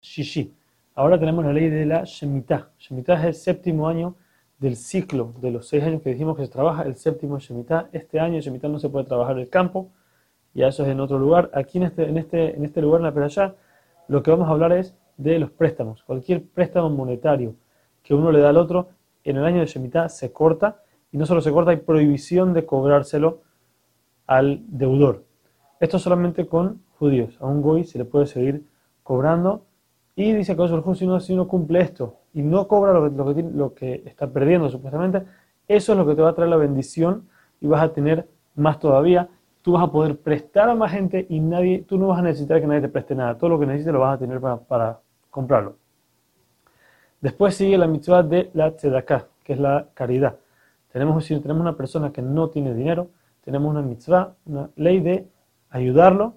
Shishi. Ahora tenemos la ley de la Shemitah. Shemitah es el séptimo año del ciclo de los seis años que dijimos que se trabaja, el séptimo Shemitah. Este año Shemitah no se puede trabajar el campo, y eso es en otro lugar. Aquí en este, en este, en este lugar, en la Perashá, lo que vamos a hablar es de los préstamos. Cualquier préstamo monetario que uno le da al otro, en el año de Shemitah se corta, y no solo se corta, hay prohibición de cobrárselo al deudor. Esto solamente con judíos. A un goy se le puede seguir cobrando. Y dice que si uno, si uno cumple esto y no cobra lo que, está perdiendo supuestamente, eso es lo que te va a traer la bendición y vas a tener más todavía. Tú vas a poder prestar a más gente y nadie, tú no vas a necesitar que nadie te preste nada. Todo lo que necesites lo vas a tener para, comprarlo. Después sigue la mitzvah de la tzedakah, que es la caridad. Tenemos, si tenemos una persona que no tiene dinero, tenemos una mitzvah, una ley de ayudarlo,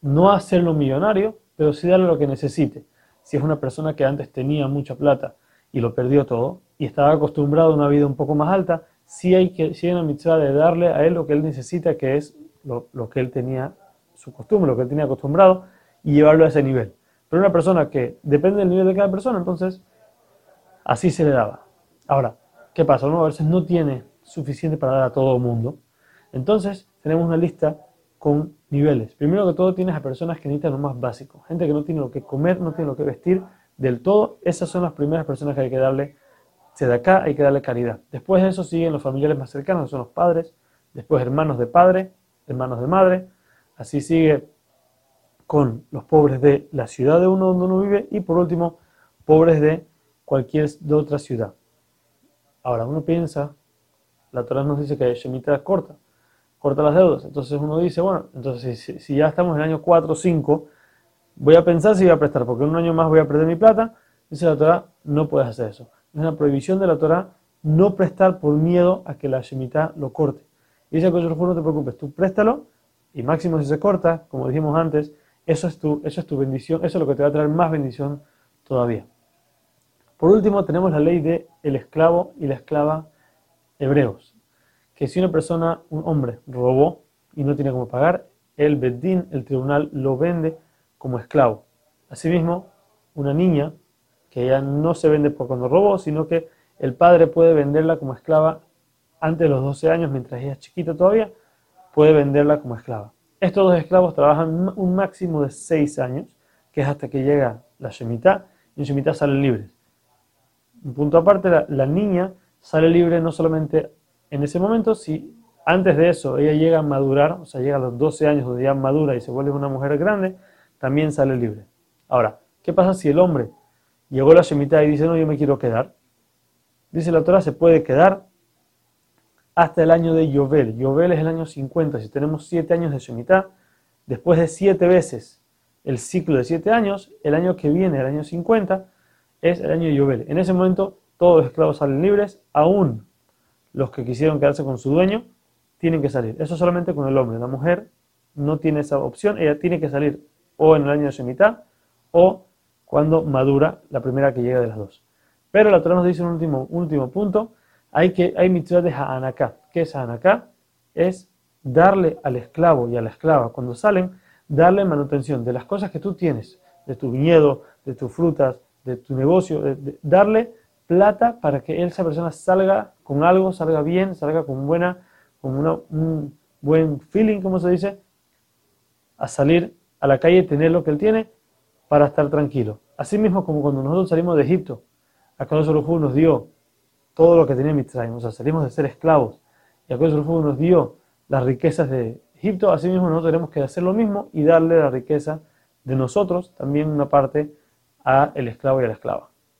no hacerlo millonario, pero sí darle lo que necesite. Si es una persona que antes tenía mucha plata y lo perdió todo y estaba acostumbrado a una vida un poco más alta, sí hay, que, sí hay una mitzvah de darle a él lo que él necesita, que es lo, lo, que él tenía, su costumbre, lo que él tenía acostumbrado, y llevarlo a ese nivel. Pero una persona que depende del nivel de cada persona, entonces así se le daba. Ahora, ¿qué pasa? Uno a veces no tiene suficiente para dar a todo el mundo. Entonces, tenemos una lista con niveles. Primero que todo tienes a personas que necesitan lo más básico. Gente que no tiene lo que comer, no tiene lo que vestir del todo. Esas son las primeras personas que hay que darle de acá hay que darle caridad. Después de eso siguen los familiares más cercanos, que son los padres. Después hermanos de padre, hermanos de madre. Así sigue con los pobres de la ciudad de uno donde uno vive. Y por último, pobres de cualquier de otra ciudad. Ahora, uno piensa, la Torah nos dice que Shemitah es corta corta las deudas. Entonces uno dice, bueno, entonces si, ya estamos en el año 4 o 5, voy a pensar si voy a prestar, porque en un año más voy a perder mi plata. Dice la Torah, no puedes hacer eso. Es una prohibición de la Torah no prestar por miedo a que la Shemitah lo corte. Y dice que no te preocupes, tú préstalo y máximo si se corta, como dijimos antes, eso es tu, eso es tu bendición, eso es lo que te va a traer más bendición todavía. Por último, tenemos la ley de el esclavo y la esclava hebreos que si una persona, un hombre, robó y no tiene cómo pagar, el Bedín, el tribunal, lo vende como esclavo. Asimismo, una niña, que ya no se vende por cuando robó, sino que el padre puede venderla como esclava antes de los 12 años, mientras ella es chiquita todavía, puede venderla como esclava. Estos dos esclavos trabajan un máximo de 6 años, que es hasta que llega la Shemitah, y en Shemitah salen libres. Un punto aparte, la, la niña sale libre no solamente en ese momento, si antes de eso ella llega a madurar, o sea, llega a los 12 años donde ya madura y se vuelve una mujer grande, también sale libre. Ahora, ¿qué pasa si el hombre llegó a la Shemitah y dice, no, yo me quiero quedar? Dice la autora, se puede quedar hasta el año de Yovel. Yovel es el año 50. Si tenemos 7 años de Shemitah, después de 7 veces el ciclo de 7 años, el año que viene, el año 50, es el año de Yovel. En ese momento todos los esclavos salen libres, aún los que quisieron quedarse con su dueño tienen que salir. Eso solamente con el hombre. La mujer no tiene esa opción. Ella tiene que salir o en el año de Shemitah o cuando madura la primera que llega de las dos. Pero la Torah nos dice un último, último punto. Hay, que, hay mitzvah de Ha'anaká. ¿Qué es Ha'anaká? Es darle al esclavo y a la esclava, cuando salen, darle manutención de las cosas que tú tienes, de tu viñedo, de tus frutas, de tu negocio, darle plata para que esa persona salga con algo, salga bien, salga con, buena, con un buen feeling, como se dice, a salir a la calle y tener lo que él tiene para estar tranquilo. Así mismo como cuando nosotros salimos de Egipto, Akadosh Baruj nos dio todo lo que tenía Mitzrayim, o sea, salimos de ser esclavos, y Akadosh Baruj nos dio las riquezas de Egipto, así mismo nosotros tenemos que hacer lo mismo y darle la riqueza de nosotros, también una parte, a el esclavo y a la esclava.